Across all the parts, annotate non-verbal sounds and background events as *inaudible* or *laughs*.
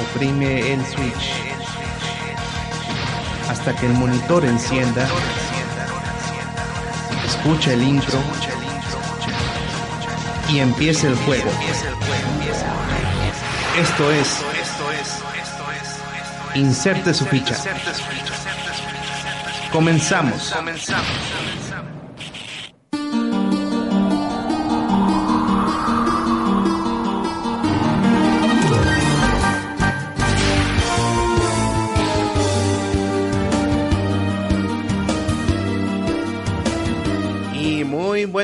Oprime el switch hasta que el monitor encienda. Escucha el intro y empiece el juego. Esto es Inserte su ficha. Comenzamos. Y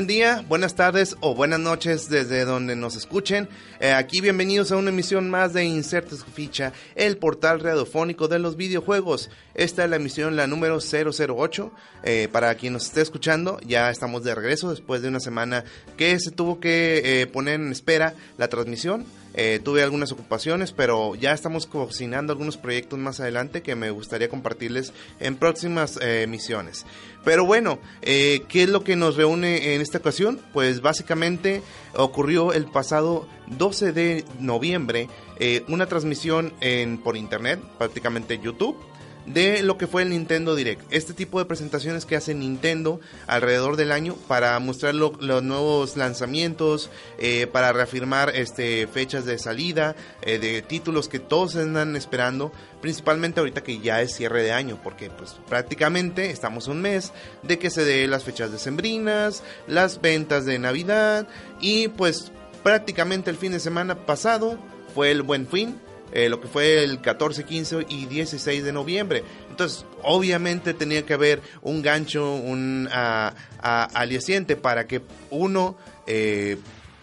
buen día, buenas tardes o buenas noches desde donde nos escuchen. Eh, aquí bienvenidos a una emisión más de Inserte su ficha, el portal radiofónico de los videojuegos. Esta es la emisión, la número 008. Eh, para quien nos esté escuchando, ya estamos de regreso después de una semana que se tuvo que eh, poner en espera la transmisión. Eh, tuve algunas ocupaciones, pero ya estamos cocinando algunos proyectos más adelante que me gustaría compartirles en próximas eh, emisiones. Pero bueno, eh, ¿qué es lo que nos reúne en esta ocasión? Pues básicamente ocurrió el pasado 12 de noviembre una transmisión en, por internet, prácticamente YouTube de lo que fue el Nintendo Direct. Este tipo de presentaciones que hace Nintendo alrededor del año para mostrar los nuevos lanzamientos, eh, para reafirmar este, fechas de salida, eh, de títulos que todos andan esperando, principalmente ahorita que ya es cierre de año, porque pues prácticamente estamos un mes de que se dé las fechas decembrinas, las ventas de Navidad y pues prácticamente el fin de semana pasado fue el buen fin eh, lo que fue el 14, 15 y 16 de noviembre. Entonces, obviamente tenía que haber un gancho, un uh, aliciente para que uno, eh,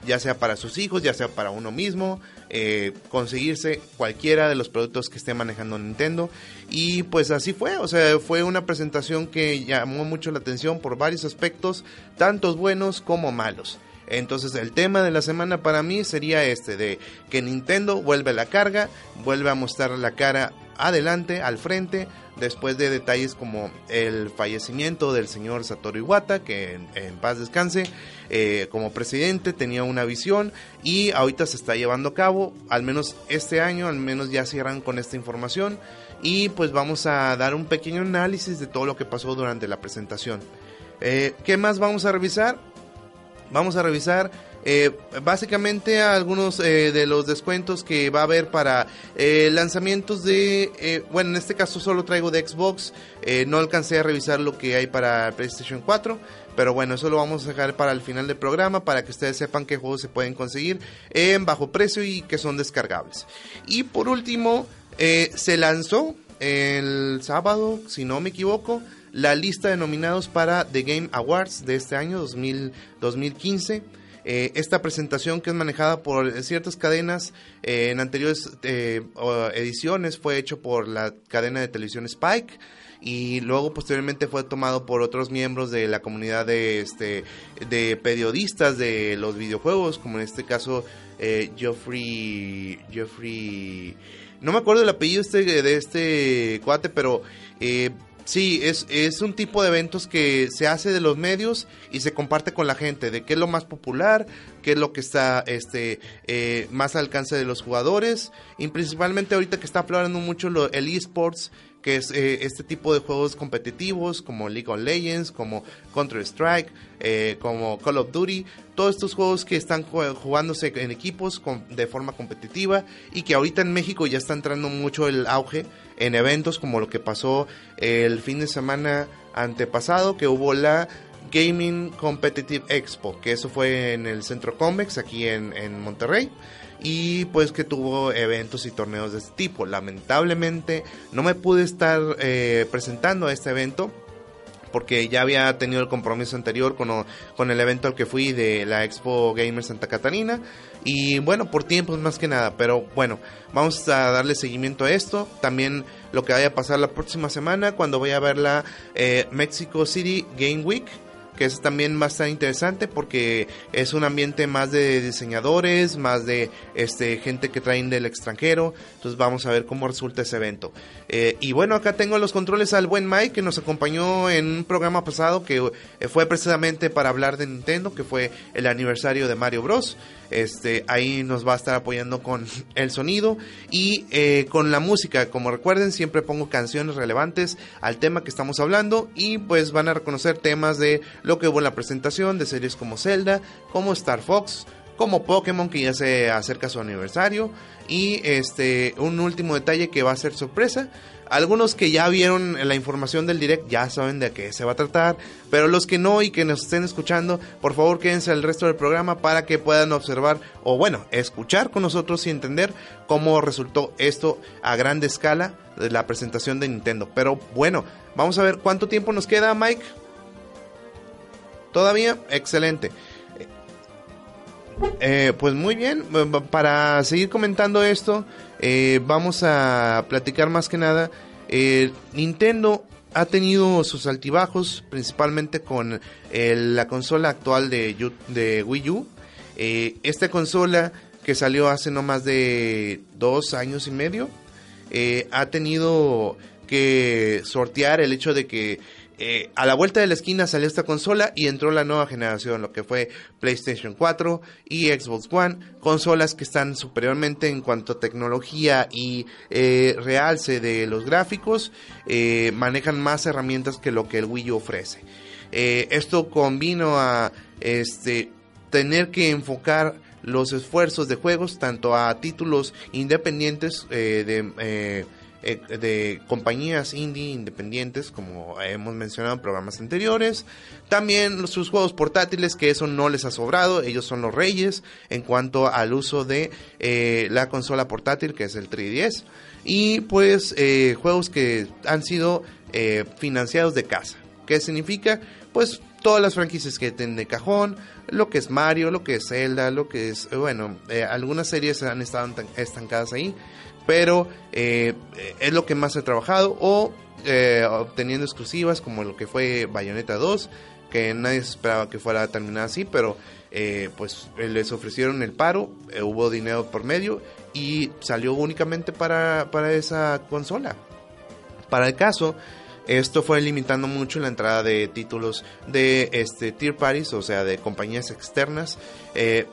ya sea para sus hijos, ya sea para uno mismo, eh, conseguirse cualquiera de los productos que esté manejando Nintendo. Y pues así fue, o sea, fue una presentación que llamó mucho la atención por varios aspectos, tantos buenos como malos. Entonces el tema de la semana para mí sería este, de que Nintendo vuelve a la carga, vuelve a mostrar la cara adelante, al frente, después de detalles como el fallecimiento del señor Satoru Iwata, que en, paz descanse, eh, como presidente tenía una visión y ahorita se está llevando a cabo, al menos este año, al menos ya cierran con esta información y pues vamos a dar un pequeño análisis de todo lo que pasó durante la presentación. Eh, ¿Qué más vamos a revisar? Vamos a revisar eh, básicamente algunos eh, de los descuentos que va a haber para eh, lanzamientos de, bueno, en este caso solo traigo de Xbox, no alcancé a revisar lo que hay para PlayStation 4, pero bueno, eso lo vamos a dejar para el final del programa para que ustedes sepan qué juegos se pueden conseguir en bajo precio y que son descargables. Y por último, se lanzó el sábado, si no me equivoco, la lista de nominados para The Game Awards de este año 2015. Eh, esta presentación que es manejada por ciertas cadenas eh, en anteriores eh, ediciones fue hecho por la cadena de televisión Spike y luego posteriormente fue tomado por otros miembros de la comunidad de este de periodistas de los videojuegos como en este caso Geoffrey Geoffrey no me acuerdo el apellido este de este cuate pero Sí, es, es un tipo de eventos que se hace de los medios y se comparte con la gente, de qué es lo más popular, qué es lo que está este, eh, más al alcance de los jugadores, y principalmente ahorita que está aflorando mucho lo, el esports, que es eh, este tipo de juegos competitivos como League of Legends, como Counter-Strike, eh, como Call of Duty, todos estos juegos que están jugándose en equipos de forma competitiva y que ahorita en México ya está entrando mucho el auge en eventos como lo que pasó el fin de semana antepasado, que hubo la Gaming Competitive Expo, que eso fue en el Centro Convex aquí en Monterrey y pues que tuvo eventos y torneos de este tipo. Lamentablemente no me pude estar eh, presentando a este evento porque ya había tenido el compromiso anterior con, con el evento al que fui de la Expo Gamer Santa Catarina. Y bueno, por tiempos más que nada, pero bueno, vamos a darle seguimiento a esto, también lo que vaya a pasar la próxima semana cuando voy a ver la eh, Mexico City Game Week que es también bastante interesante porque es un ambiente más de diseñadores, más de este gente que traen del extranjero. Entonces vamos a ver cómo resulta ese evento. Eh, y bueno, acá tengo los controles al buen Mike que nos acompañó en un programa pasado que eh, fue precisamente para hablar de Nintendo, que fue el aniversario de Mario Bros. Este, ahí nos va a estar apoyando con el sonido y eh, con la música. Como recuerden, siempre pongo canciones relevantes al tema que estamos hablando y pues van a reconocer temas de lo que hubo en la presentación de series como Zelda, como Star Fox, como Pokémon que ya se acerca su aniversario y este un último detalle que va a ser sorpresa algunos que ya vieron la información del direct ya saben de qué se va a tratar, pero los que no y que nos estén escuchando, por favor quédense al resto del programa para que puedan observar o bueno, escuchar con nosotros y entender cómo resultó esto a grande escala de la presentación de Nintendo. Pero bueno, vamos a ver cuánto tiempo nos queda, Mike. Todavía, excelente. Eh, pues muy bien, para seguir comentando esto, eh, vamos a platicar más que nada. Eh, Nintendo ha tenido sus altibajos, principalmente con la consola actual de, de Wii U. esta consola que salió hace no más de dos años y medio, ha tenido que sortear el hecho de que eh, a la vuelta de la esquina salió esta consola y entró la nueva generación, lo que fue PlayStation 4 y Xbox One, consolas que están superiormente en cuanto a tecnología y eh, realce de los gráficos, eh, manejan más herramientas que lo que el Wii ofrece. esto convino a este, tener que enfocar los esfuerzos de juegos tanto a títulos independientes de eh, de compañías indie independientes, como hemos mencionado en programas anteriores. También sus juegos portátiles, que eso no les ha sobrado, ellos son los reyes en cuanto al uso de eh, la consola portátil, que es el 3DS. Y pues eh, juegos que han sido financiados de casa. ¿Qué significa? Pues todas las franquicias que tienen de cajón, lo que es Mario, lo que es Zelda, lo que es, bueno, algunas series han estado estancadas ahí pero eh, es lo que más he trabajado o eh, obteniendo exclusivas como lo que fue Bayonetta 2 que nadie esperaba que fuera a terminar así pero eh, pues les ofrecieron el paro hubo dinero por medio y salió únicamente para, para esa consola. Para el caso esto fue limitando mucho la entrada de títulos de este tier parties, o sea, de compañías externas,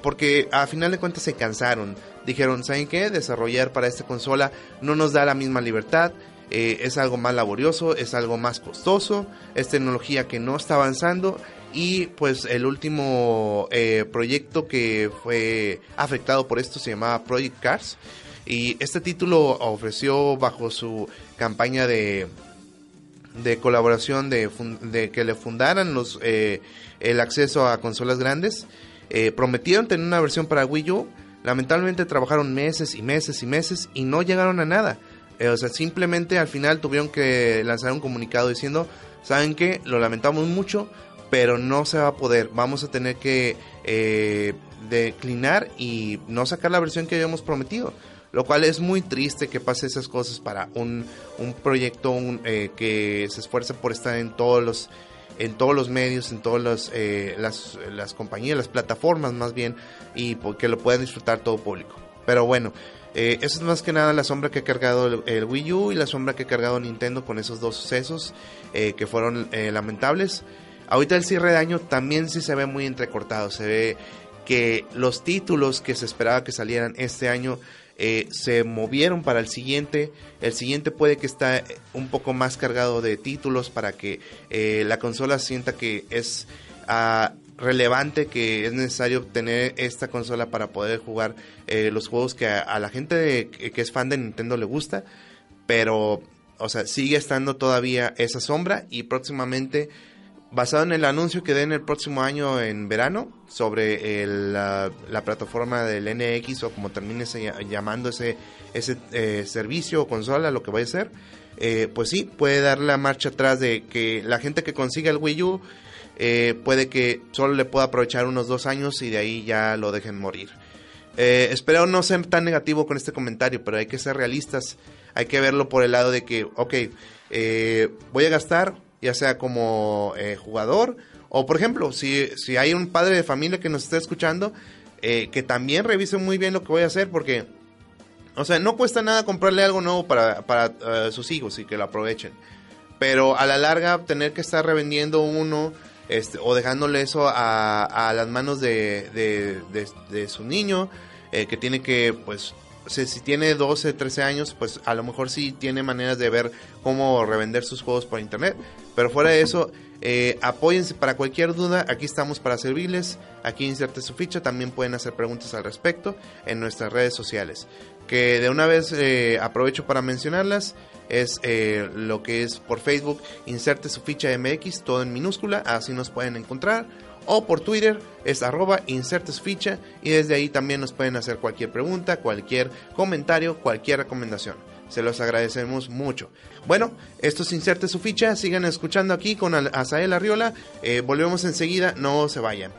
porque a final de cuentas se cansaron dijeron, ¿saben qué? Desarrollar para esta consola no nos da la misma libertad, eh, es algo más laborioso, es algo más costoso, es tecnología que no está avanzando y pues el último eh, proyecto que fue afectado por esto se llamaba Project Cars y este título ofreció bajo su campaña de, de colaboración de, que le fundaran los, eh, el acceso a consolas grandes. prometieron tener una versión para Wii U, Lamentablemente trabajaron meses y meses y meses y no llegaron a nada. Eh, o sea, simplemente al final tuvieron que lanzar un comunicado diciendo, ¿saben qué? Lo lamentamos mucho, pero no se va a poder. Vamos a tener que eh, declinar y no sacar la versión que habíamos prometido. Lo cual es muy triste que pase esas cosas para un, un proyecto eh, que se esfuerza por estar en todos los en todos los medios, en todas eh, las, las, compañías, las plataformas más bien, y que lo puedan disfrutar todo público. Pero bueno, eh, eso es más que nada la sombra que ha cargado el, Wii U y la sombra que ha cargado Nintendo con esos dos sucesos eh, que fueron lamentables. Ahorita el cierre de año también sí se ve muy entrecortado, se ve que los títulos que se esperaba que salieran este año eh, se movieron para el siguiente. El siguiente puede que está un poco más cargado de títulos para que eh, la consola sienta que es ah, relevante, que es necesario tener esta consola para poder jugar eh, los juegos que a, la gente que es fan de Nintendo le gusta. Pero, o sea, sigue estando todavía esa sombra y próximamente basado en el anuncio que den el próximo año en verano sobre la, plataforma del NX o como termine llamando ese, ese eh, servicio o consola, lo que vaya a ser, eh, pues sí, puede dar la marcha atrás de que la gente que consiga el Wii U eh, puede que solo le pueda aprovechar unos dos años y de ahí ya lo dejen morir. espero no ser tan negativo con este comentario, pero hay que ser realistas, hay que verlo por el lado de que, ok, voy a gastar ya sea como eh, jugador O por ejemplo, si, si hay un padre de familia que nos está escuchando, eh, que también revise muy bien lo que voy a hacer porque, o sea, no cuesta nada comprarle algo nuevo para, para eh, sus hijos y que lo aprovechen. Pero a la larga tener que estar revendiendo uno este, o dejándole eso a, a las manos de, de, de, su niño, eh, que tiene que, pues, si, tiene 12, 13 años, pues a lo mejor sí tiene maneras de ver cómo revender sus juegos por internet. Pero fuera de eso, eh, apóyense para cualquier duda, aquí estamos para servirles, aquí inserte su ficha, también pueden hacer preguntas al respecto en nuestras redes sociales. Que de una vez eh, aprovecho para mencionarlas, es eh, lo que es por Facebook, inserte su ficha MX, todo en minúscula, así nos pueden encontrar. O por Twitter es arroba inserte su ficha y desde ahí también nos pueden hacer cualquier pregunta, cualquier comentario, cualquier recomendación. Se los agradecemos mucho. Bueno, esto es Inserte su ficha. Sigan escuchando aquí con Azael Arriola. Eh, volvemos enseguida. No se vayan.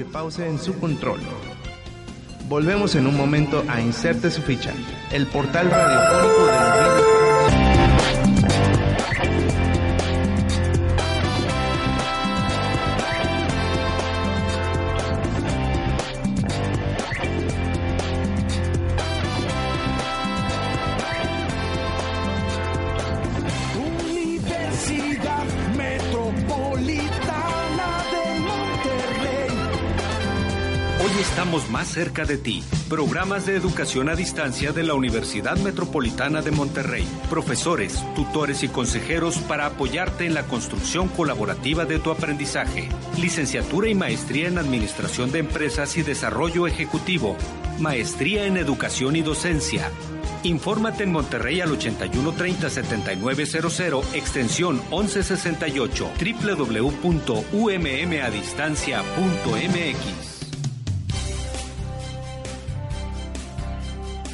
Y pulse pausa en su control. Volvemos en un momento a Inserte su ficha, el portal radiofónico de los estamos más cerca de ti. Programas de educación a distancia de la Universidad Metropolitana de Monterrey. Profesores, tutores y consejeros para apoyarte en la construcción colaborativa de tu aprendizaje. Licenciatura y maestría en Administración de Empresas y Desarrollo Ejecutivo. Maestría en Educación y Docencia. Infórmate en Monterrey al 8130-7900, extensión 1168, www.ummadistancia.mx.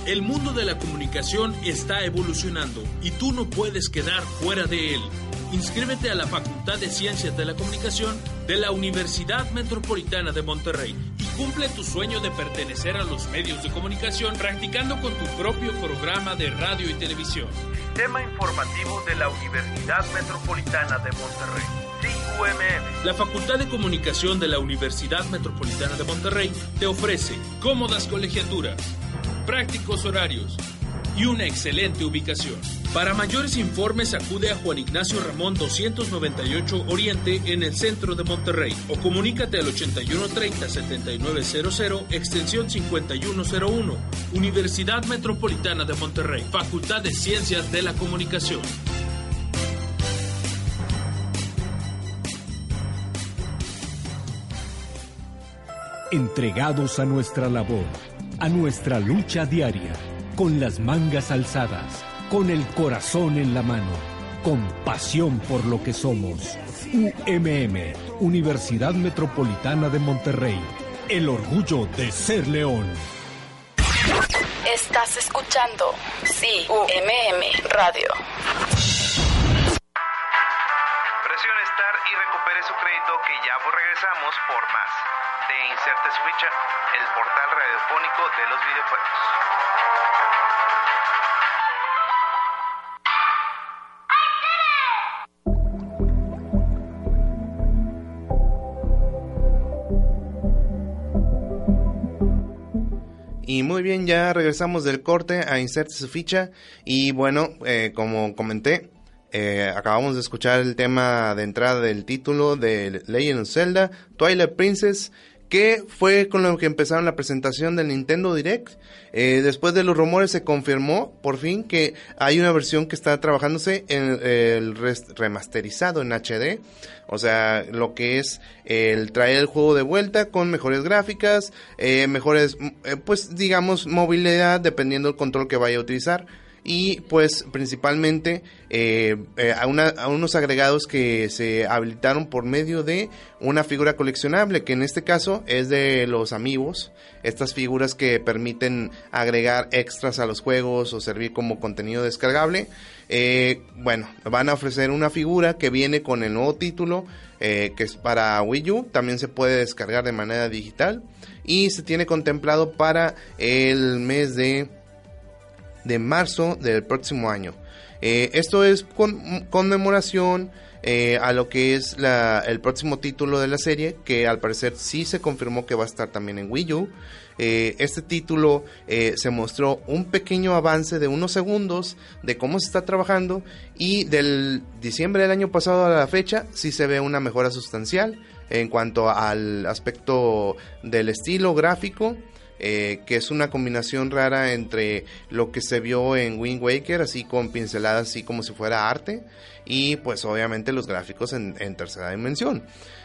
El mundo de la comunicación está evolucionando y tú no puedes quedar fuera de él. Inscríbete a la Facultad de Ciencias de la Comunicación de la Universidad Metropolitana de Monterrey y cumple tu sueño de pertenecer a los medios de comunicación practicando con tu propio programa de radio y televisión. Sistema informativo de la Universidad Metropolitana de Monterrey. CUMM. La Facultad de Comunicación de la Universidad Metropolitana de Monterrey te ofrece cómodas colegiaturas prácticos horarios y una excelente ubicación. Para mayores informes acude a Juan Ignacio Ramón 298 Oriente en el centro de Monterrey o comunícate al 8130-7900 extensión 5101 Universidad Metropolitana de Monterrey, Facultad de Ciencias de la Comunicación. Entregados a nuestra labor a nuestra lucha diaria, con las mangas alzadas, con el corazón en la mano, con pasión por lo que somos. UMM, Universidad Metropolitana de Monterrey, el orgullo de ser león. Estás escuchando Sí UMM Radio. Que ya regresamos por más de Inserte Switch, el portal radiofónico de los videojuegos. Y muy bien, ya regresamos del corte a Inserte su ficha. Y bueno, eh, como comenté, eh, acabamos de escuchar el tema de entrada del título de Legend of Zelda, Twilight Princess que fue con lo que empezaron la presentación del Nintendo Direct. Eh, después de los rumores se confirmó por fin que hay una versión que está trabajándose en el remasterizado en HD. O sea, lo que es el traer el juego de vuelta con mejores gráficas, eh, mejores, eh, pues digamos, movilidad dependiendo del control que vaya a utilizar y pues principalmente eh, eh, a, unos agregados que se habilitaron por medio de una figura coleccionable que en este caso es de los amigos. Estas figuras que permiten agregar extras a los juegos o servir como contenido descargable. Eh, bueno van a ofrecer una figura que viene con el nuevo título que es para Wii U. También se puede descargar de manera digital. Y se tiene contemplado para el mes de de marzo del próximo año. Eh, esto es con, conmemoración eh, a lo que es el próximo título de la serie, que al parecer sí se confirmó que va a estar también en Wii U. Eh, este título se mostró un pequeño avance de unos segundos de cómo se está trabajando y del diciembre del año pasado a la fecha sí se ve una mejora sustancial en cuanto al aspecto del estilo gráfico eh, que es una combinación rara entre lo que se vio en Wind Waker, así con pinceladas, así como si fuera arte, y pues obviamente los gráficos en, tercera dimensión.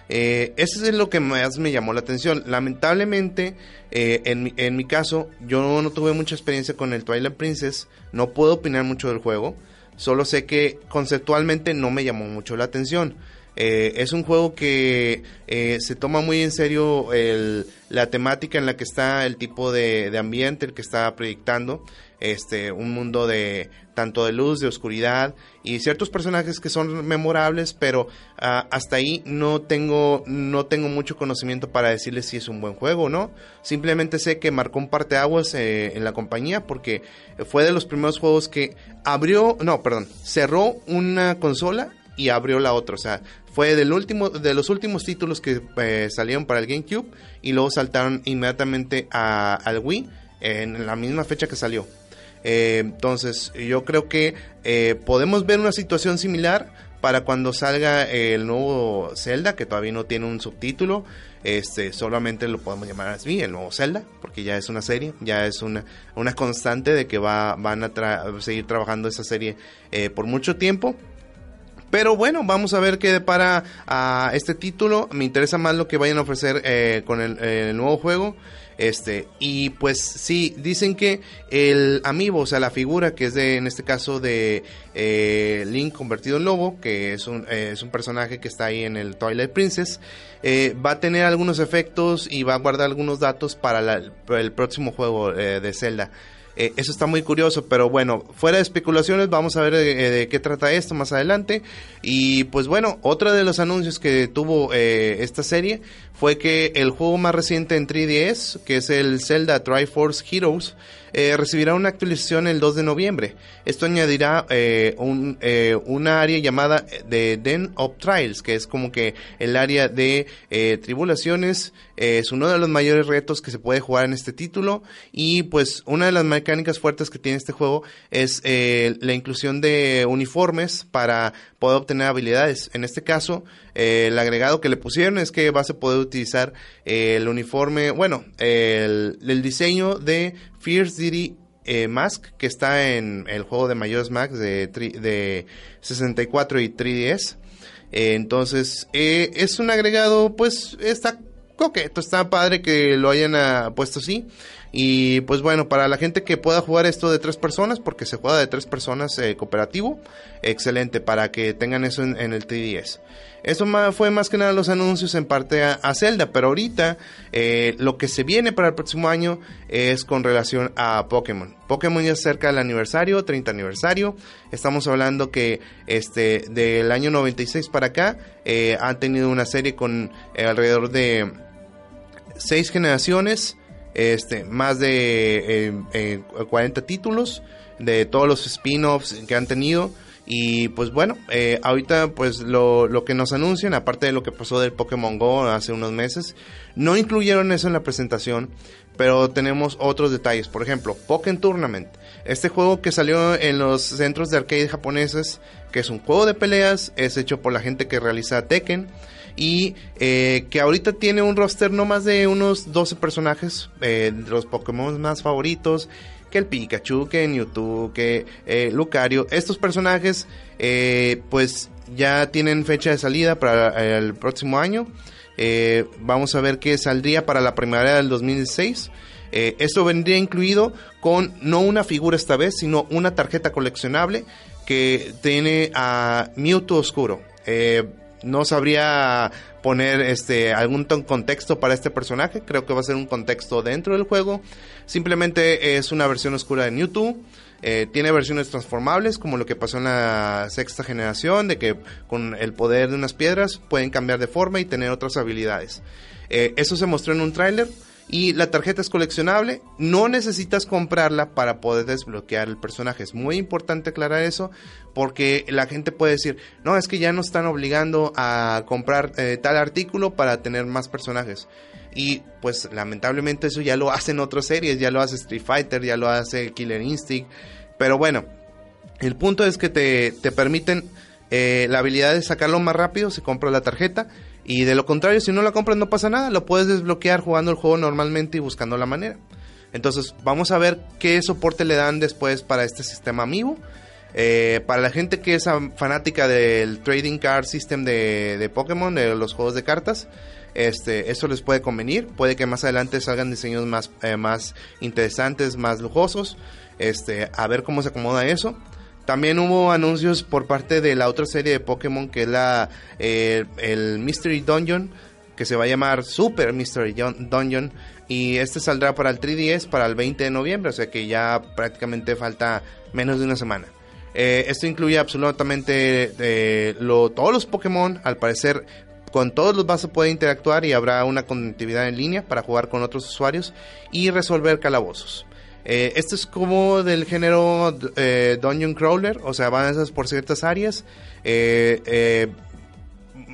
Eh, eso es lo que más me llamó la atención. Lamentablemente, eh, en, mi, en mi caso, yo no tuve mucha experiencia con el Twilight Princess, no puedo opinar mucho del juego, solo sé que conceptualmente no me llamó mucho la atención. Eh, es un juego que eh, se toma muy en serio el, la temática en la que está el tipo de, ambiente el que está proyectando. Este, un mundo de tanto de luz, de oscuridad y ciertos personajes que son memorables, pero ah, hasta ahí no tengo, no tengo mucho conocimiento para decirles si es un buen juego o no. Simplemente sé que marcó un parteaguas eh, en la compañía porque fue de los primeros juegos que abrió, no, perdón, cerró una consola y abrió la otra. O sea, fue del último, de los últimos títulos que eh, salieron para el GameCube y luego saltaron inmediatamente a, al Wii en la misma fecha que salió. Eh, entonces, yo creo que eh, podemos ver una situación similar para cuando salga el nuevo Zelda, que todavía no tiene un subtítulo. Este, solamente lo podemos llamar así, el nuevo Zelda, porque ya es una serie, ya es una, una constante de que va, van a seguir trabajando esa serie por mucho tiempo. Pero bueno, vamos a ver qué depara a este título. Me interesa más lo que vayan a ofrecer eh, con el, nuevo juego. Este, y pues sí, dicen que el amiibo, o sea, la figura que es de, en este caso de eh, Link convertido en lobo, que es un, eh, es un personaje que está ahí en el Twilight Princess, va a tener algunos efectos y va a guardar algunos datos para el próximo juego de Zelda. Eh, eso está muy curioso, pero bueno, fuera de especulaciones, vamos a ver eh, de, qué trata esto más adelante. Y pues bueno, otro de los anuncios que tuvo eh, esta serie fue que el juego más reciente en 3DS, que es el Zelda Triforce Heroes, eh, recibirá una actualización el 2 de noviembre. Esto añadirá eh, un, eh, una área llamada de Den of Trials, que es como que el área de tribulaciones. es uno de los mayores retos que se puede jugar en este título. Y pues una de las mecánicas fuertes que tiene este juego es la inclusión de uniformes para poder obtener habilidades. En este caso, el agregado que le pusieron es que vas a poder utilizar el uniforme, bueno, el, diseño de Fierce City eh, Mask, que está en el juego de Majora's Max de, de 64 y 3DS. Eh, entonces, eh, es un agregado, pues, está coqueto, está padre que lo hayan ah, puesto así. Y pues bueno, para la gente que pueda jugar esto de tres personas, porque se juega de tres personas cooperativo, excelente para que tengan eso en, el 3DS. Eso fue más que nada los anuncios en parte a, Zelda, pero ahorita eh, lo que se viene para el próximo año es con relación a Pokémon. Pokémon ya cerca del aniversario, 30 aniversario. Estamos hablando que este del año 96 para acá eh, han tenido una serie con eh, alrededor de seis generaciones, este, más de 40 títulos de todos los spin-offs que han tenido. Y pues bueno, eh, ahorita pues lo, lo, que nos anuncian, aparte de lo que pasó del Pokémon Go hace unos meses, no incluyeron eso en la presentación, pero tenemos otros detalles. Por ejemplo, Pokémon Tournament, este juego que salió en los centros de arcade japoneses, que es un juego de peleas, es hecho por la gente que realiza Tekken y eh, que ahorita tiene un roster no más de unos 12 personajes, eh, los Pokémon más favoritos que el Pikachu, que Mewtwo, que eh, Lucario. Estos personajes eh, pues ya tienen fecha de salida para el próximo año. Eh, vamos a ver qué saldría para la primavera del 2016. esto vendría incluido con no una figura esta vez, sino una tarjeta coleccionable que tiene a Mewtwo Oscuro. No sabría poner este algún contexto para este personaje. Creo que va a ser un contexto dentro del juego. Simplemente es una versión oscura de Mewtwo. Eh, tiene versiones transformables, como lo que pasó en la sexta generación, de que con el poder de unas piedras pueden cambiar de forma y tener otras habilidades. Eh, eso se mostró en un tráiler y la tarjeta es coleccionable. No necesitas comprarla para poder desbloquear el personaje. Es muy importante aclarar eso porque la gente puede decir, no, es que ya no están obligando a comprar eh, tal artículo para tener más personajes. Y pues lamentablemente eso ya lo *laughs* hacen otras series, ya lo hace Street Fighter, ya lo hace Killer Instinct. Pero bueno, el punto es que te, permiten eh, la habilidad de sacarlo más rápido si compras la tarjeta. Y de lo contrario, si no la compras no pasa nada, lo puedes desbloquear jugando el juego normalmente y buscando la manera. Entonces vamos a ver qué soporte le dan después para este sistema amigo. Eh, para la gente que es fanática del Trading Card System de, de Pokémon, de los juegos de cartas, este, eso les puede convenir. Puede que más adelante salgan diseños más, eh, más interesantes, más lujosos. Este, a ver cómo se acomoda eso. También hubo anuncios por parte de la otra serie de Pokémon que es la eh, el Mystery Dungeon que se va a llamar Super Mystery Dungeon y este saldrá para el 3DS para el 20 de noviembre, o sea que ya prácticamente falta menos de una semana. Eh, esto incluye absolutamente todos los Pokémon, al parecer con todos los vas a poder interactuar y habrá una conectividad en línea para jugar con otros usuarios y resolver calabozos. Eh, esto es como del género eh, Dungeon Crawler, o sea, avanzas por ciertas áreas, eh,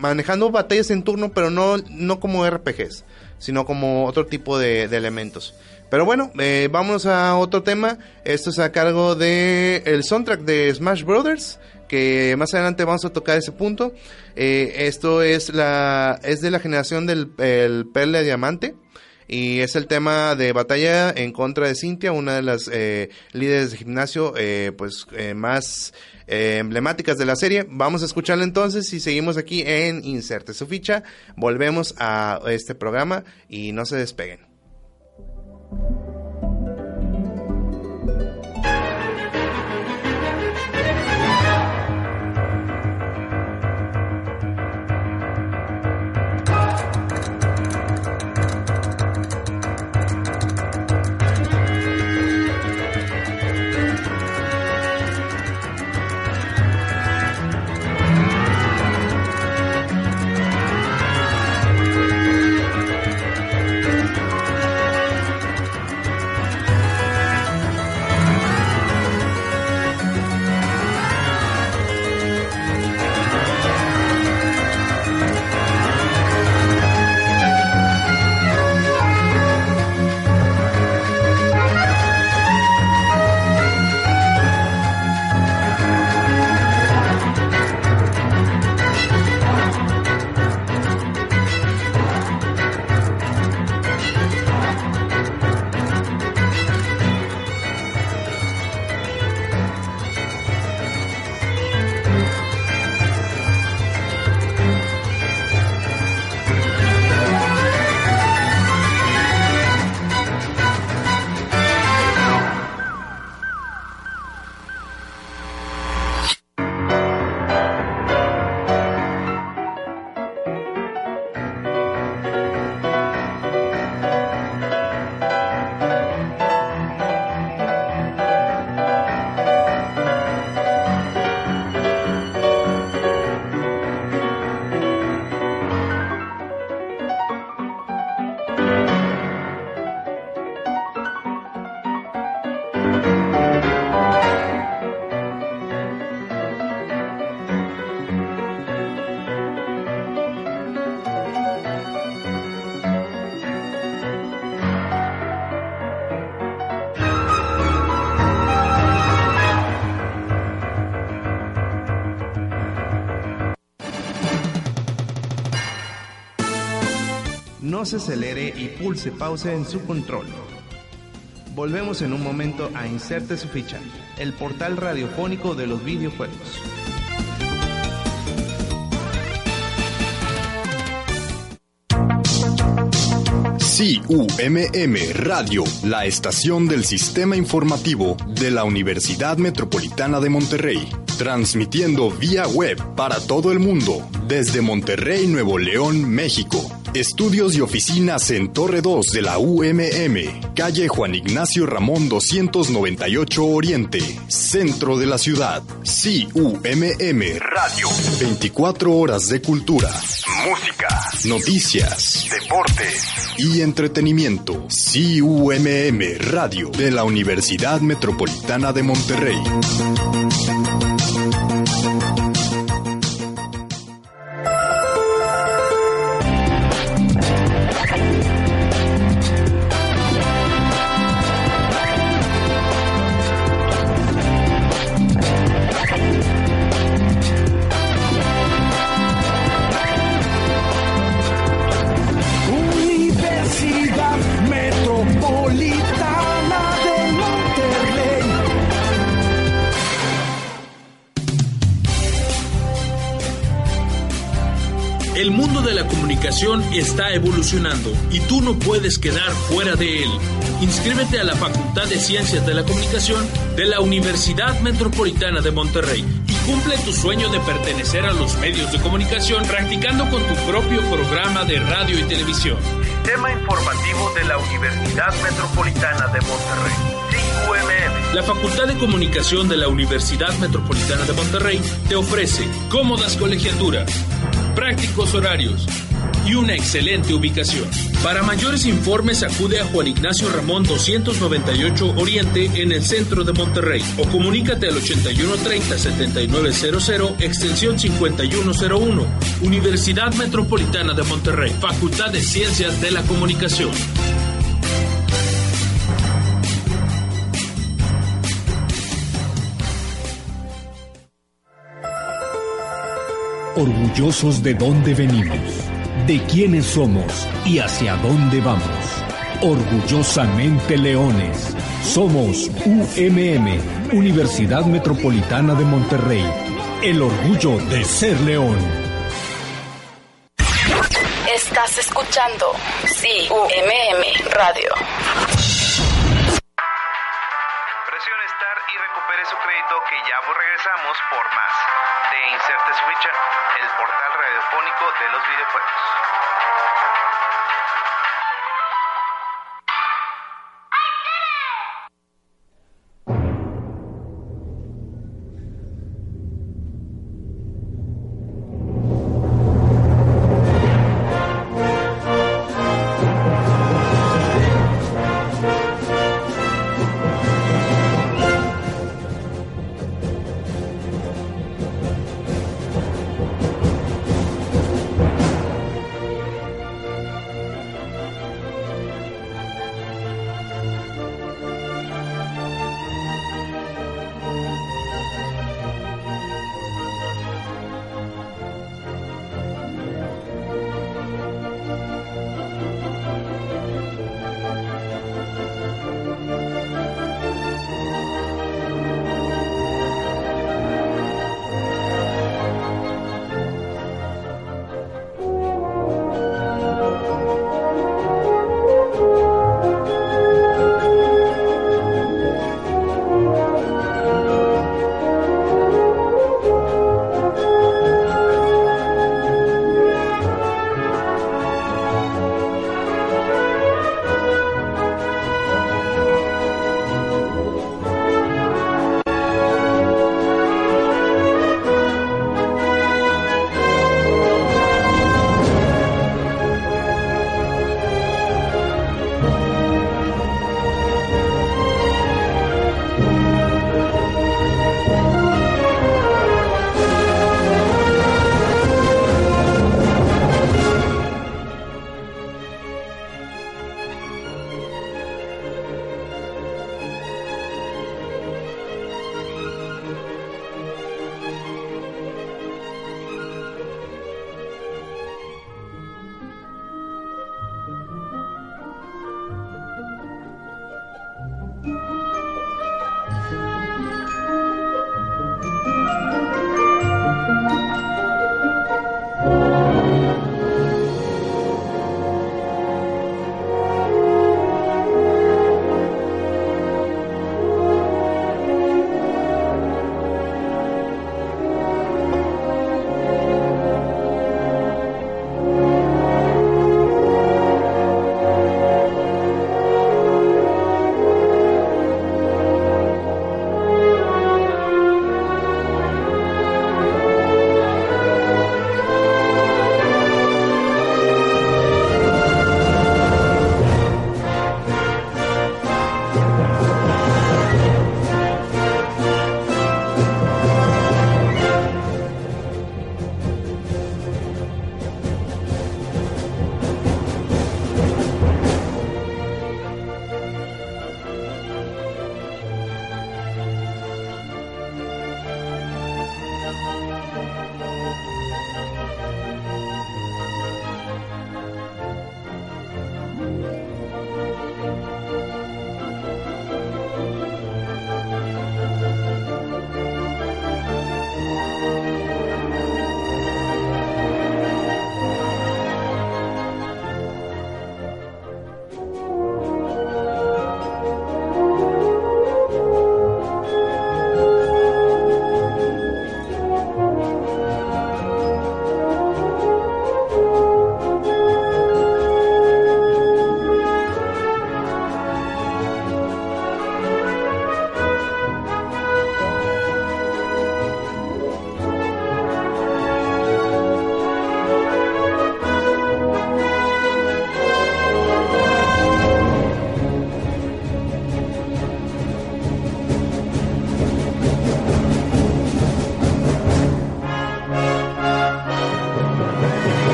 manejando batallas en turno, pero no, no como RPGs, sino como otro tipo de, elementos. Pero bueno, eh, vamos a otro tema. Esto es a cargo de el soundtrack de Smash Brothers, que más adelante vamos a tocar ese punto. Eh, esto es la es de la generación del el Perla Diamante y es el tema de batalla en contra de Cintia, una de las eh, líderes de gimnasio eh, pues eh, más emblemáticas de la serie. Vamos a escucharla entonces y seguimos aquí en Inserte su ficha. Volvemos a este programa y no se despeguen. Se acelere y pulse pausa en su control. Volvemos en un momento a Inserte su ficha, el portal radiofónico de los videojuegos. CUMM Radio, la estación del sistema informativo de la Universidad Metropolitana de Monterrey, transmitiendo vía web para todo el mundo desde Monterrey, Nuevo León, México. Estudios y oficinas en Torre 2 de la UMM, calle Juan Ignacio Ramón 298 Oriente, centro de la ciudad. CUMM Radio. 24 horas de cultura, música, noticias, deportes y entretenimiento. CUMM Radio de la Universidad Metropolitana de Monterrey. La comunicación está evolucionando y tú no puedes quedar fuera de él. Inscríbete a la Facultad de Ciencias de la Comunicación de la Universidad Metropolitana de Monterrey y cumple tu sueño de pertenecer a los medios de comunicación practicando con tu propio programa de radio y televisión. Sistema informativo de la Universidad Metropolitana de Monterrey. La Facultad de Comunicación de la Universidad Metropolitana de Monterrey te ofrece cómodas colegiaturas, prácticos horarios y una excelente ubicación. Para mayores informes acude a Juan Ignacio Ramón 298 Oriente en el centro de Monterrey o comunícate al 8130-7900 extensión 5101 Universidad Metropolitana de Monterrey Facultad de Ciencias de la Comunicación. Orgullosos de dónde venimos de quiénes somos y hacia dónde vamos. Orgullosamente leones. Somos UMM, Universidad Metropolitana de Monterrey. El orgullo de ser león. Estás escuchando CUMM Radio. Su crédito que ya regresamos por más de Inserte Switcher, el portal radiofónico de los videojuegos.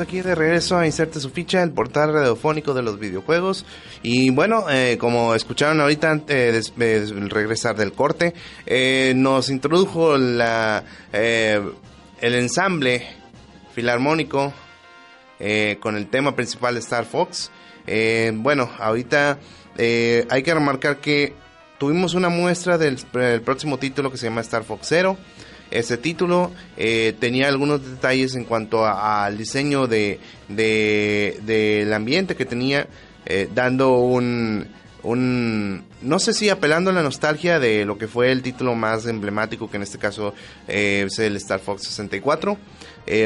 Aquí de regreso a Inserte su ficha, el portal radiofónico de los videojuegos. Y bueno, eh, como escucharon ahorita eh, de regresar del corte, eh, nos introdujo la, eh, el ensamble filarmónico con el tema principal de Star Fox. bueno, ahorita hay que remarcar que tuvimos una muestra del, del próximo título que se llama Star Fox Zero. Este título eh, tenía algunos detalles en cuanto al diseño de, del ambiente que tenía, eh, dando un, un, no sé si apelando a la nostalgia de lo que fue el título más emblemático, que en este caso eh, es el Star Fox 64.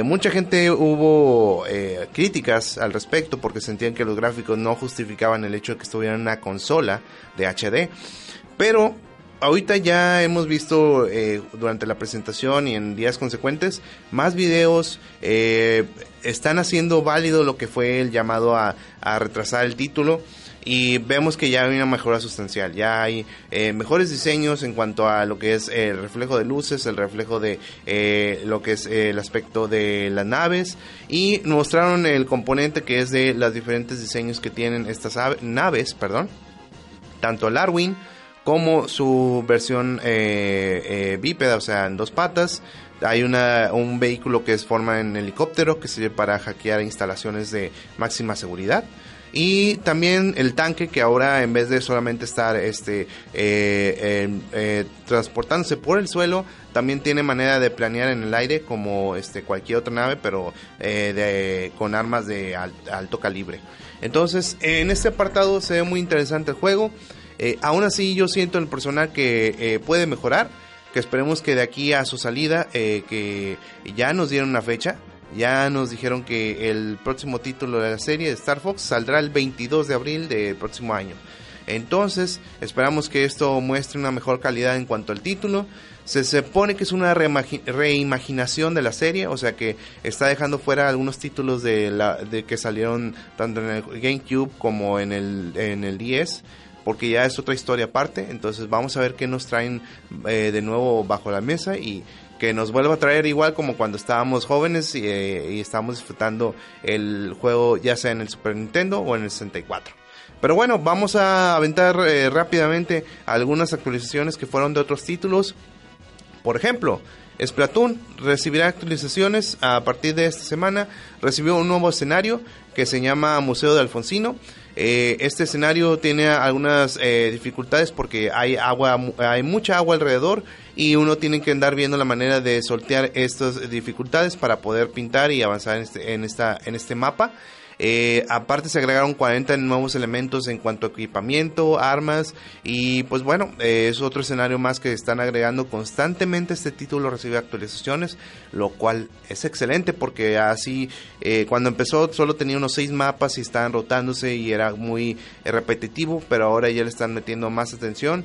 mucha gente hubo críticas al respecto porque sentían que los gráficos no justificaban el hecho de que estuviera en una consola de HD. Pero ahorita ya hemos visto eh, durante la presentación y en días consecuentes más videos eh, están haciendo válido lo que fue el llamado a, retrasar el título y vemos que ya hay una mejora sustancial, ya hay eh, mejores diseños en cuanto a lo que es el reflejo de luces, el reflejo de lo que es el aspecto de las naves y mostraron el componente que es de los diferentes diseños que tienen estas naves, perdón, tanto el Arwin como su versión eh, eh, bípeda, o sea, en dos patas. Hay una, un vehículo que es forma en helicóptero que sirve para hackear instalaciones de máxima seguridad. Y también el tanque que ahora en vez de solamente estar este, eh, transportándose por el suelo, también tiene manera de planear en el aire como este, cualquier otra nave, pero con armas de alto calibre. Entonces, en este apartado se ve muy interesante el juego. Eh, aún así yo siento en el personal que eh, puede mejorar, que esperemos que de aquí a su salida, eh, que ya nos dieron una fecha, ya nos dijeron que el próximo título de la serie de Star Fox saldrá el 22 de abril del próximo año. Entonces, esperamos que esto muestre una mejor calidad en cuanto al título. Se supone que es una reimaginación de la serie, o sea que está dejando fuera algunos títulos de, la, de que salieron tanto en el GameCube como en el, en el 10 porque ya es otra historia aparte. Entonces vamos a ver qué nos traen eh, de nuevo bajo la mesa y que nos vuelva a traer igual como cuando estábamos jóvenes y, eh, estábamos disfrutando el juego ya sea en el Super Nintendo o en el 64. Pero bueno, vamos a aventar eh, rápidamente algunas actualizaciones que fueron de otros títulos. Por ejemplo, Splatoon recibirá actualizaciones a partir de esta semana. Recibió un nuevo escenario que se llama Museo de Alfonsino. Eh, este escenario tiene algunas eh, dificultades porque hay agua, hay mucha agua alrededor y uno tiene que andar viendo la manera de sortear estas dificultades para poder pintar y avanzar en este, en esta, en este mapa. Eh, aparte se agregaron 40 nuevos elementos en cuanto a equipamiento, armas y pues bueno, eh, es otro escenario más que están agregando constantemente. Este título recibe actualizaciones, lo cual es excelente porque así eh, cuando empezó solo tenía unos 6 mapas y estaban rotándose y era muy repetitivo, pero ahora ya le están metiendo más atención.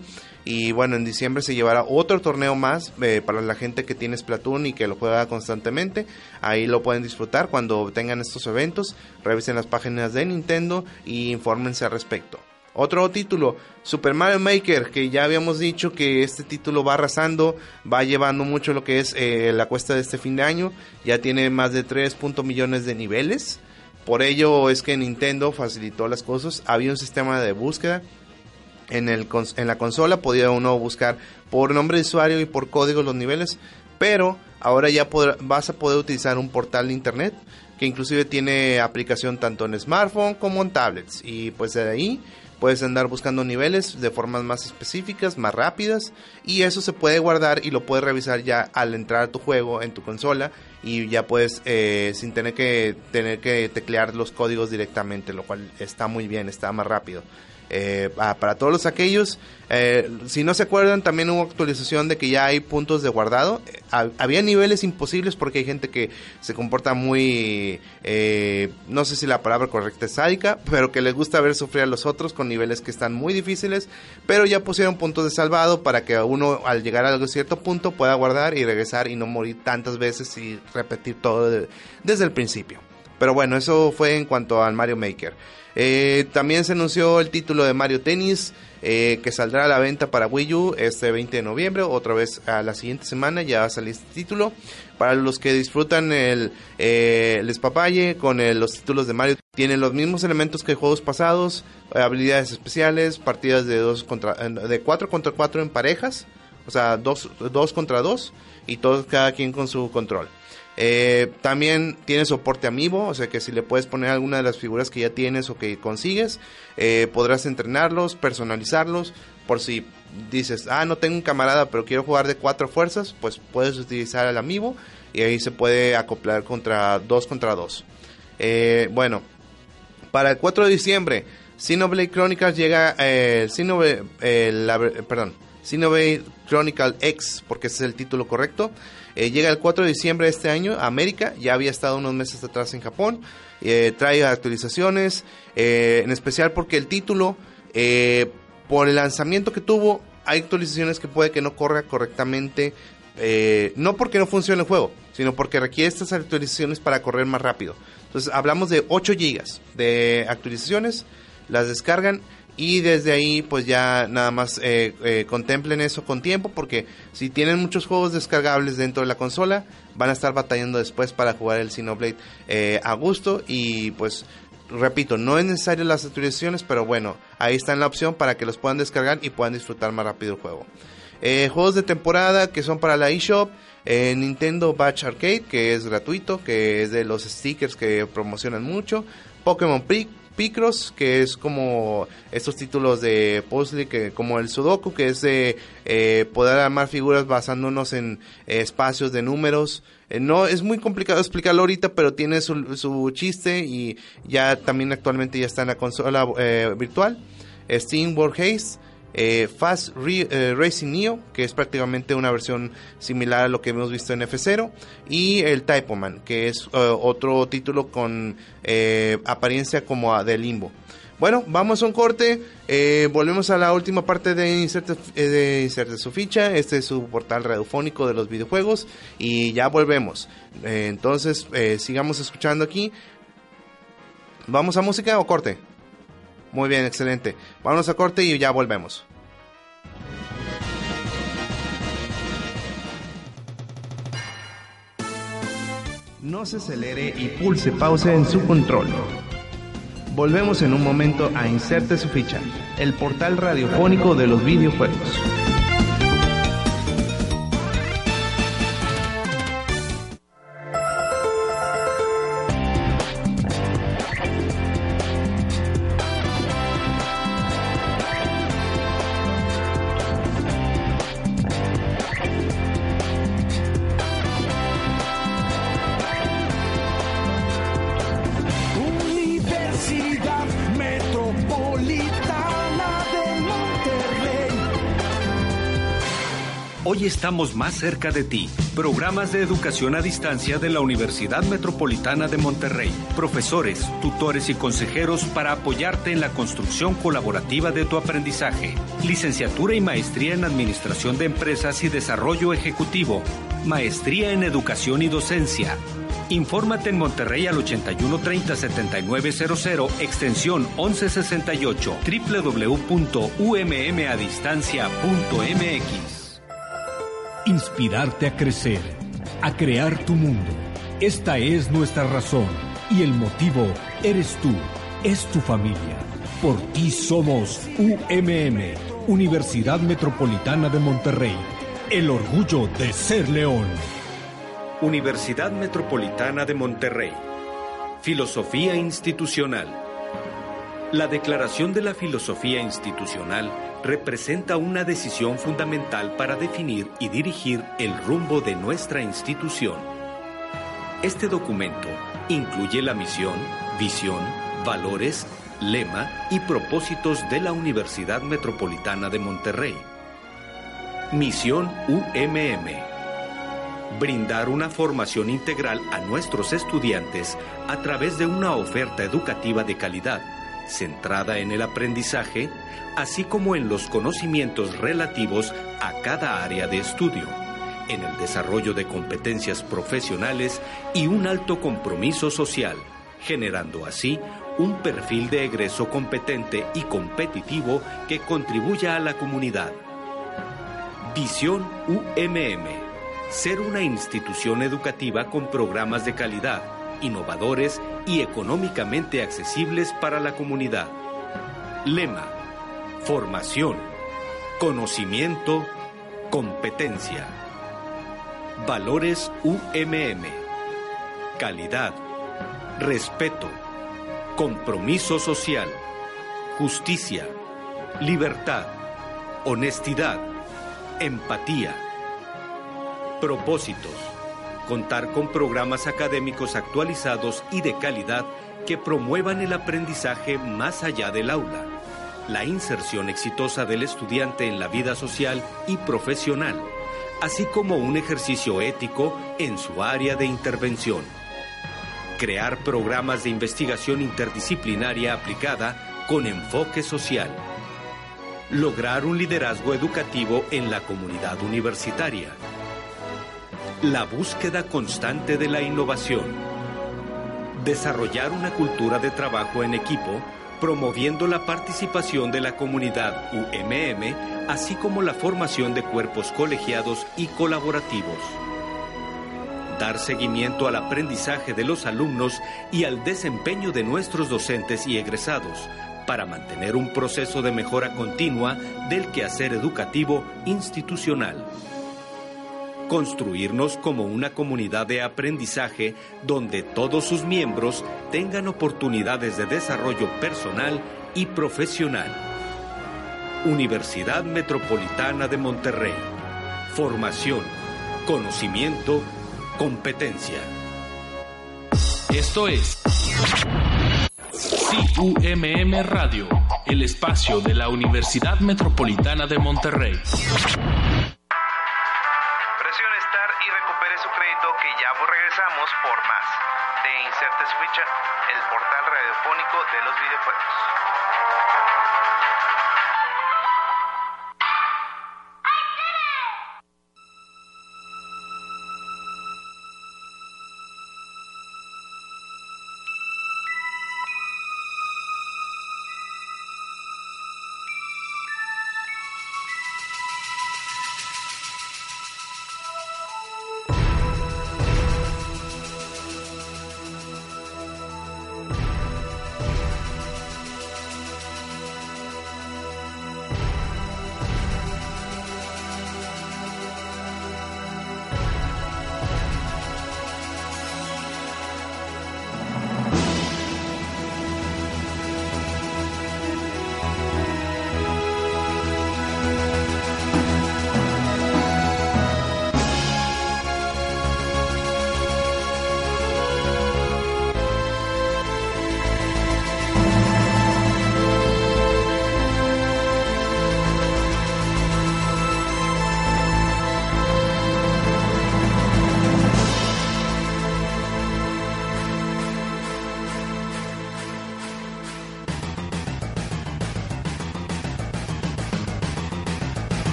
Y bueno, en diciembre se llevará otro torneo más eh, para la gente que tiene Splatoon y que lo juega constantemente. Ahí lo pueden disfrutar cuando tengan estos eventos. Revisen las páginas de Nintendo y infórmense al respecto. Otro título, Super Mario Maker, que ya habíamos dicho que este título va arrasando, va llevando mucho lo que es eh, la cuesta de este fin de año. Ya tiene más de 3. millones de niveles. Por ello es que Nintendo facilitó las cosas. Había un sistema de búsqueda en, la consola podía uno buscar por nombre de usuario y por código los niveles, pero ahora ya vas a poder utilizar un portal de internet que inclusive tiene aplicación tanto en smartphone como en tablets y pues de ahí puedes andar buscando niveles de formas más específicas, más rápidas y eso se puede guardar y lo puedes revisar ya al entrar a tu juego en tu consola y ya puedes eh, sin tener que tener que teclear los códigos directamente, lo cual está muy bien, está más rápido. Eh, para todos aquellos, eh, si no se acuerdan, también hubo actualización de que ya hay puntos de guardado. Eh, había niveles imposibles porque hay gente que se comporta muy, no sé si la palabra correcta es sádica, pero que les gusta ver sufrir a los otros con niveles que están muy difíciles. Pero ya pusieron puntos de salvado para que uno al llegar a cierto punto pueda guardar y regresar y no morir tantas veces y repetir todo desde el principio. Pero bueno, eso fue en cuanto al Mario Maker. Eh, también se anunció el título de Mario Tennis, eh, que saldrá a la venta para Wii U este 20 de noviembre. Otra vez a la siguiente semana ya va a salir este título. Para los que disfrutan el, eh, el espapalle con el- los títulos de Mario, tiene los mismos elementos que juegos pasados, eh, habilidades especiales, partidas de contra, eh, de 4 contra 4 en parejas, o sea, dos, dos contra dos y todos cada quien con su control. Eh, también tiene soporte amiibo, o sea que si le puedes poner alguna de las figuras que ya tienes o que consigues, eh, podrás entrenarlos, personalizarlos, por si dices, ah, no tengo un camarada, pero quiero jugar de cuatro fuerzas, pues puedes utilizar el amiibo y ahí se puede acoplar contra dos contra dos. Eh, bueno, para el 4 de diciembre, Xenoblade Chronicles llega, Xenoblade, la perdón, X, porque ese es el título correcto, eh, llega el 4 de diciembre de este año a América, ya había estado unos meses atrás en Japón, eh, trae actualizaciones, eh, en especial porque el título, eh, por el lanzamiento que tuvo, hay actualizaciones que puede que no corra correctamente, no porque no funcione el juego, sino porque requiere estas actualizaciones para correr más rápido. Entonces hablamos de 8 gigas de actualizaciones, las descargan y desde ahí pues ya nada más eh, eh, contemplen eso con tiempo porque si tienen muchos juegos descargables dentro de la consola van a estar batallando después para jugar el Xenoblade eh, a gusto y pues repito, no es necesario las actualizaciones, pero bueno, ahí está la opción para que los puedan descargar y puedan disfrutar más rápido el juego. Eh, juegos de temporada que son para la eShop, eh, Nintendo Batch Arcade, que es gratuito, que es de los stickers que promocionan mucho, Pokémon Pi- Picross, que es como estos títulos de puzzle, que, como el Sudoku, que es de eh, poder armar figuras basándonos en eh, espacios de números. Eh, no es muy complicado explicarlo ahorita, pero tiene su, su chiste y ya también actualmente ya está en la consola virtual. Steam World Haze, eh, Fast eh, Racing Neo, que es prácticamente una versión similar a lo que hemos visto en F0, y el Typoman, que es eh, otro título con apariencia como de limbo. Bueno, vamos a un corte, volvemos a la última parte de Inserte, de su ficha, este es su portal radiofónico de los videojuegos y ya volvemos. Entonces, sigamos escuchando aquí. ¿Vamos a música o corte? Muy bien, excelente. Vámonos a corte y ya volvemos. No se acelere y pulse pausa en su control. Volvemos en un momento a Inserte su ficha, el portal radiofónico de los videojuegos. Estamos más cerca de ti. Programas de educación a distancia de la Universidad Metropolitana de Monterrey. Profesores, tutores y consejeros para apoyarte en la construcción colaborativa de tu aprendizaje. Licenciatura y maestría en Administración de Empresas y Desarrollo Ejecutivo. Maestría en Educación y Docencia. Infórmate en Monterrey al 8130-7900, extensión 1168, www.ummadistancia.mx. Inspirarte a crecer, a crear tu mundo. Esta es nuestra razón y el motivo eres tú, es tu familia. Por ti somos UMM, Universidad Metropolitana de Monterrey, el orgullo de ser león. Universidad Metropolitana de Monterrey. Filosofía institucional. La declaración de la filosofía institucional representa una decisión fundamental para definir y dirigir el rumbo de nuestra institución. Este documento incluye la misión, visión, valores, lema y propósitos de la Universidad Metropolitana de Monterrey. Misión UMM brindar una formación integral a nuestros estudiantes a través de una oferta educativa de calidad, centrada en el aprendizaje, así como en los conocimientos relativos a cada área de estudio, en el desarrollo de competencias profesionales y un alto compromiso social. generando así un perfil de egreso competente y competitivo que contribuya a la comunidad. Visión UMM. Ser una institución educativa con programas de calidad, innovadores y económicamente accesibles para la comunidad. Lema. Formación. Conocimiento. Competencia. Valores UMM. Calidad. Respeto. Compromiso social. Justicia. Libertad. Honestidad. Empatía. Propósitos. Contar con programas académicos actualizados y de calidad que promuevan el aprendizaje más allá del aula, la inserción exitosa del estudiante en la vida social y profesional, así como un ejercicio ético en su área de intervención. Crear programas de investigación interdisciplinaria aplicada con enfoque social. Lograr un liderazgo educativo en la comunidad universitaria. La búsqueda constante de la innovación. Desarrollar una cultura de trabajo en equipo, promoviendo la participación de la comunidad UMM, así como la formación de cuerpos colegiados y colaborativos. Dar seguimiento al aprendizaje de los alumnos y al desempeño de nuestros docentes y egresados para mantener un proceso de mejora continua del quehacer educativo institucional construirnos como una comunidad de aprendizaje donde todos sus miembros tengan oportunidades de desarrollo personal y profesional. Universidad Metropolitana de Monterrey. Formación, conocimiento, competencia. Esto es CUMM Radio, el espacio de la Universidad Metropolitana de Monterrey. Que ya regresamos por más de Inserte su ficha, el portal radiofónico de los videojuegos.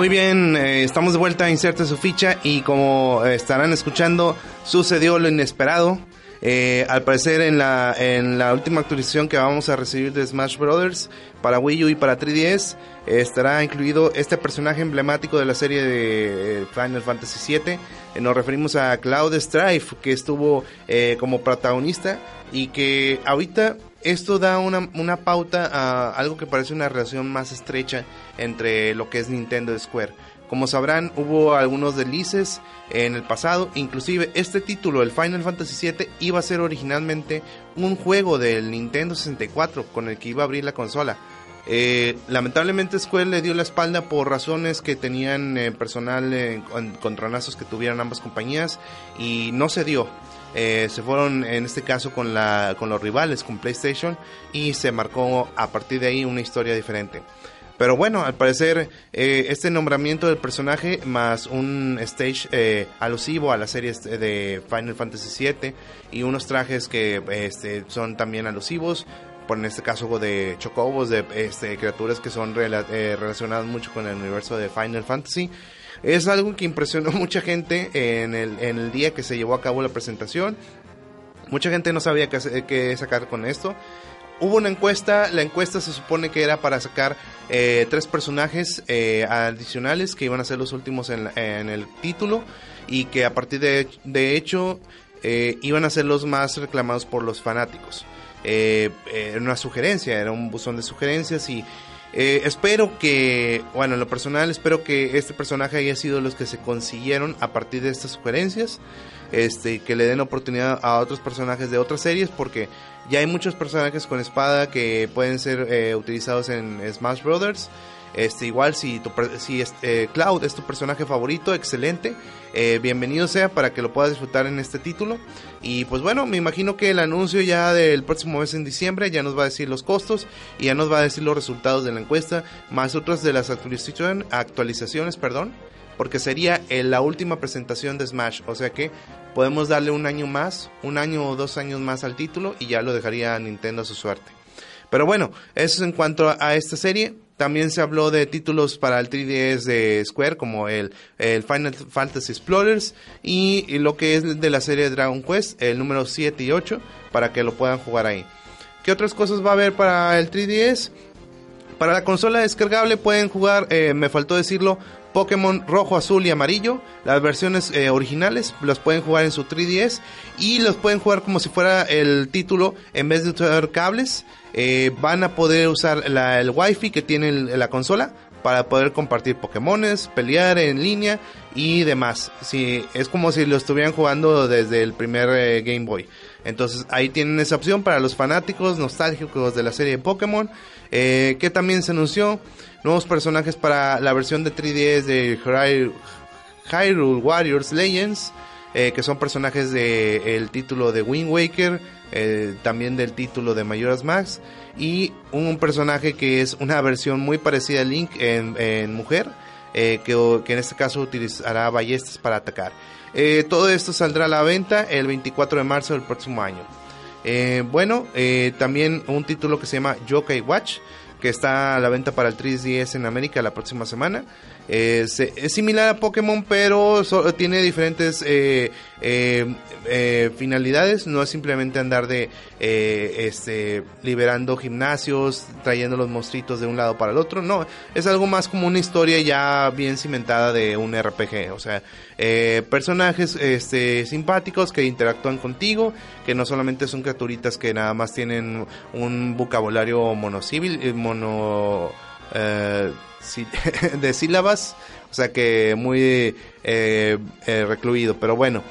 Muy bien, eh, estamos de vuelta a Inserte su ficha y como eh, estarán escuchando, sucedió lo inesperado. Eh, al parecer en la, en la última actualización que vamos a recibir de Smash Brothers para Wii U y para 3DS estará incluido este personaje emblemático de la serie de Final Fantasy VII. Nos referimos a Cloud Strife que estuvo como protagonista y que ahorita esto da una, una pauta a algo que parece una relación más estrecha entre lo que es Nintendo Square. Como sabrán, hubo algunos delices en el pasado, inclusive este título, el Final Fantasy VII, iba a ser originalmente un juego del Nintendo 64 con el que iba a abrir la consola. Eh, lamentablemente Square le dio la espalda por razones que tenían eh, personal eh, con- contranazos que tuvieron ambas compañías y no se dio. Eh, se fueron en este caso con, la, con los rivales, con PlayStation y se marcó a partir de ahí una historia diferente. Pero bueno, al parecer eh, este nombramiento del personaje más un stage eh, alusivo a la serie este de Final Fantasy VII y unos trajes que este, son también alusivos, por en este caso de chocobos, de este, criaturas que son rela- relacionadas mucho con el universo de Final Fantasy. Es algo que impresionó *laughs* mucha gente en el, en el día que se llevó a cabo la presentación. Mucha gente no sabía qué, qué sacar con esto. Hubo una encuesta, la encuesta se supone que era para sacar eh, tres personajes eh, adicionales que iban a ser los últimos en, en el título y que a partir de, de hecho eh, iban a ser los más reclamados por los fanáticos. Era una sugerencia, era un buzón de sugerencias y eh, espero que, bueno, en lo personal espero que este personaje haya sido los que se consiguieron a partir de estas sugerencias este, que le den oportunidad a otros personajes de otras series porque ya hay muchos personajes con espada que pueden ser eh, utilizados en Smash Brothers. Este, igual si, este, Cloud es tu personaje favorito, excelente. Eh, bienvenido sea para que lo puedas disfrutar en este título. Y pues bueno, me imagino que el anuncio ya del próximo mes en diciembre ya nos va a decir los costos y ya nos va a decir los resultados de la encuesta, más otras de las actualizaciones, perdón, porque sería eh, la última presentación de Smash, o sea que podemos darle un año más, un año o dos años más al título y ya lo dejaría Nintendo a su suerte. Pero bueno, eso es en cuanto a esta serie. También se habló de títulos para el 3DS de Square, como el, Final Fantasy Explorers y, y lo que es de la serie Dragon Quest, el número 7 y 8, para que lo puedan jugar ahí. ¿Qué otras cosas va a haber para el 3DS? Para la consola descargable pueden jugar, eh, me faltó decirlo, Pokémon rojo, azul y amarillo. Las versiones eh, originales las pueden jugar en su 3DS y los pueden jugar como si fuera el título en vez de usar cables. eh, van a poder usar el Wi-Fi que tiene la consola para poder compartir Pokémones, pelear en línea y demás. Sí, es como si lo estuvieran jugando desde el primer eh, Game Boy. Entonces ahí tienen esa opción para los fanáticos nostálgicos de la serie de Pokémon. eh, que también se anunció nuevos personajes para la versión de 3DS de Hyru- Hyrule Warriors Legends. eh, que son personajes del título de Wind Waker, eh, también del título de Majora's Max, y un personaje que es una versión muy parecida a Link en, mujer, que, que en este caso utilizará ballestas para atacar. Eh, todo esto saldrá a la venta el 24 de marzo del próximo año. Eh, bueno, eh, también un título que se llama Yokai Watch, que está a la venta para el 3DS en América la próxima semana. Se- es similar a Pokémon, pero tiene diferentes eh, eh, finalidades. No es simplemente andar de eh, este liberando gimnasios, trayendo los monstruitos de un lado para el otro. No, es algo más como una historia ya bien cimentada de un RPG. O sea, eh, personajes este, simpáticos que interactúan contigo, que no solamente son criaturitas que nada más tienen un vocabulario monocivil, eh, mono eh, *laughs* de sílabas, o sea que muy eh, recluido, pero bueno.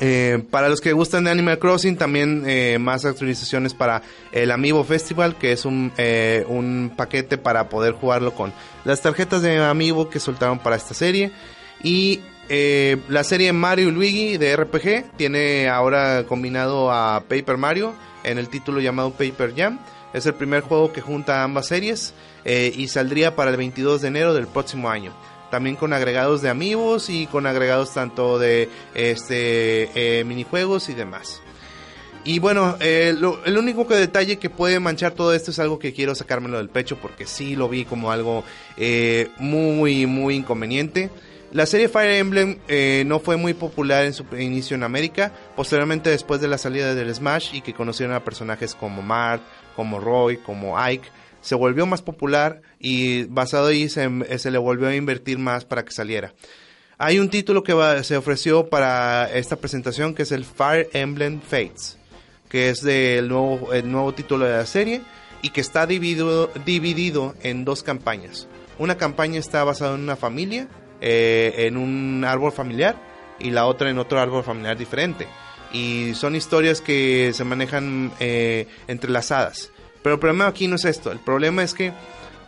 Eh, para los que gustan de Animal Crossing, también eh, más actualizaciones para el Amiibo Festival, que es un, eh, un paquete para poder jugarlo con las tarjetas de Amiibo que soltaron para esta serie. Y la serie Mario y Luigi de RPG tiene ahora combinado a Paper Mario en el título llamado Paper Jam. Es el primer juego que junta ambas series y saldría para el 22 de enero del próximo año también con agregados de amigos y con agregados tanto de este eh, minijuegos y demás. Y bueno, eh, el único que detalle que puede manchar todo esto es algo que quiero sacármelo del pecho porque sí lo vi como algo eh, muy, muy inconveniente. La serie Fire Emblem no fue muy popular en su inicio en América, posteriormente después de la salida del Smash y que conocieron a personajes como Mart, como Roy, como Ike, se volvió más popular y basado ahí se, se le volvió a invertir más para que saliera. Hay un título que se ofreció para esta presentación que es el Fire Emblem Fates, que es del nuevo, el nuevo título de la serie y que está dividido, dividido en dos campañas. Una campaña está basada en una familia, eh, en un árbol familiar, y la otra en otro árbol familiar diferente. Y son historias que se manejan eh, entrelazadas. Pero el problema aquí no es esto. El problema es que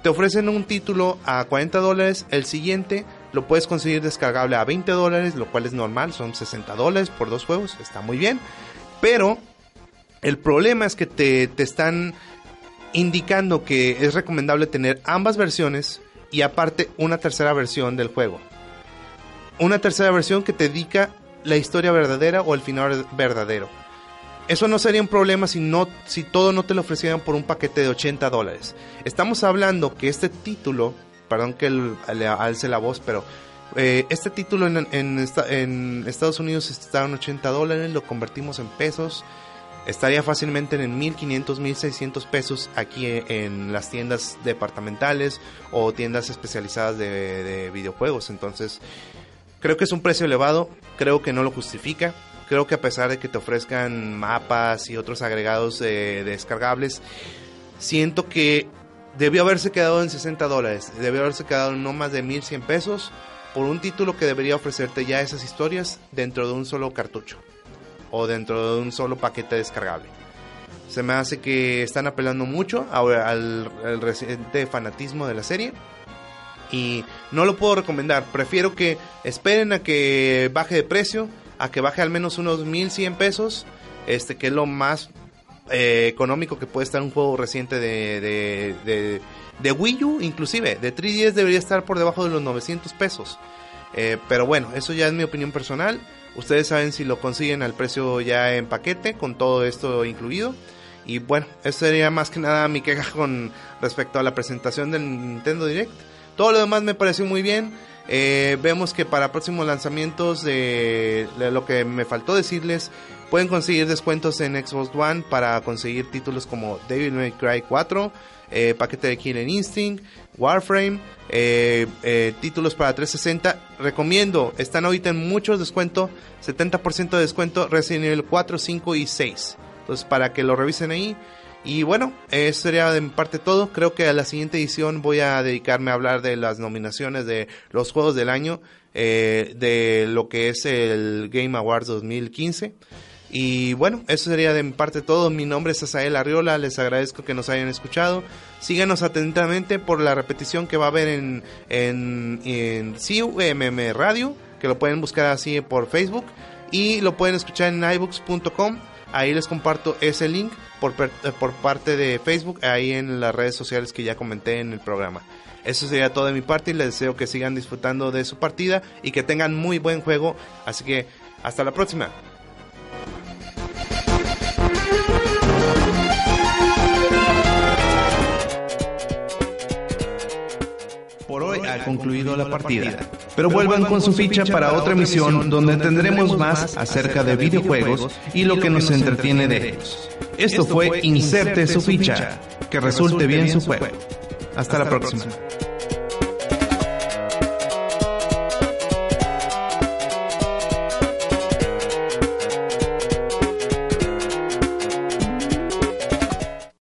te ofrecen un título a 40 dólares, el siguiente lo puedes conseguir descargable a 20 dólares, lo cual es normal, son 60 dólares por dos juegos, está muy bien. Pero el problema es que te, te están indicando que es recomendable tener ambas versiones y aparte una tercera versión del juego. Una tercera versión que te dedica la historia verdadera o el final verdadero. Eso no sería un problema si, no, si todo no te lo ofrecieran por un paquete de 80 dólares. Estamos hablando que este título, perdón que le alce la voz, pero eh, este título en, en esta- en Estados Unidos está en 80 dólares, lo convertimos en pesos. Estaría fácilmente en 1500, 1600 pesos aquí en, las tiendas departamentales o tiendas especializadas de videojuegos. Entonces, creo que es un precio elevado, creo que no lo justifica. Creo que a pesar de que te ofrezcan mapas y otros agregados eh, descargables, siento que debió haberse quedado en 60 dólares, debió haberse quedado en no más de 1100 pesos por un título que debería ofrecerte ya esas historias dentro de un solo cartucho o dentro de un solo paquete descargable. Se me hace que están apelando mucho al, al reciente fanatismo de la serie y no lo puedo recomendar. Prefiero que esperen a que baje de precio, a que baje al menos unos 1100 pesos, este que es lo más eh, económico que puede estar un juego reciente de, de, Wii U, inclusive. De 3DS debería estar por debajo de los 900 pesos. Eh, pero bueno, eso ya es mi opinión personal. Ustedes saben si lo consiguen al precio ya en paquete, con todo esto incluido. Y bueno, eso sería más que nada mi queja con respecto a la presentación del Nintendo Direct. Todo lo demás me pareció muy bien. Eh, vemos que para próximos lanzamientos, de lo que me faltó decirles, pueden conseguir descuentos en Xbox One para conseguir títulos como Devil May Cry 4, eh, paquete de Killer Instinct, Warframe, eh, títulos para 360. Recomiendo, están ahorita en muchos descuento, 70% de descuento Resident Evil 4, 5 y 6. Entonces, para que lo revisen ahí. Y bueno, eso sería mi parte todo. Creo que a la siguiente edición voy a dedicarme a hablar de las nominaciones de los juegos del año, eh, de lo que es el Game Awards 2015. Y bueno, eso sería de mi parte todo. Mi nombre es Asael Arriola. Les agradezco que nos hayan escuchado. Síganos atentamente por la repetición que va a haber en, en, en CUMM Radio, que lo pueden buscar así por Facebook. Y lo pueden escuchar en iBooks.com. Ahí les comparto ese link por, eh, por parte de Facebook, ahí en las redes sociales que ya comenté en el programa. Eso sería todo de mi parte y les deseo que sigan disfrutando de su partida y que tengan muy buen juego. Así que hasta la próxima. Concluido la partida, pero vuelvan con su ficha para otra emisión donde tendremos más acerca de videojuegos y lo que nos entretiene de ellos. Esto fue Inserte su ficha, que resulte bien su juego. Hasta la próxima.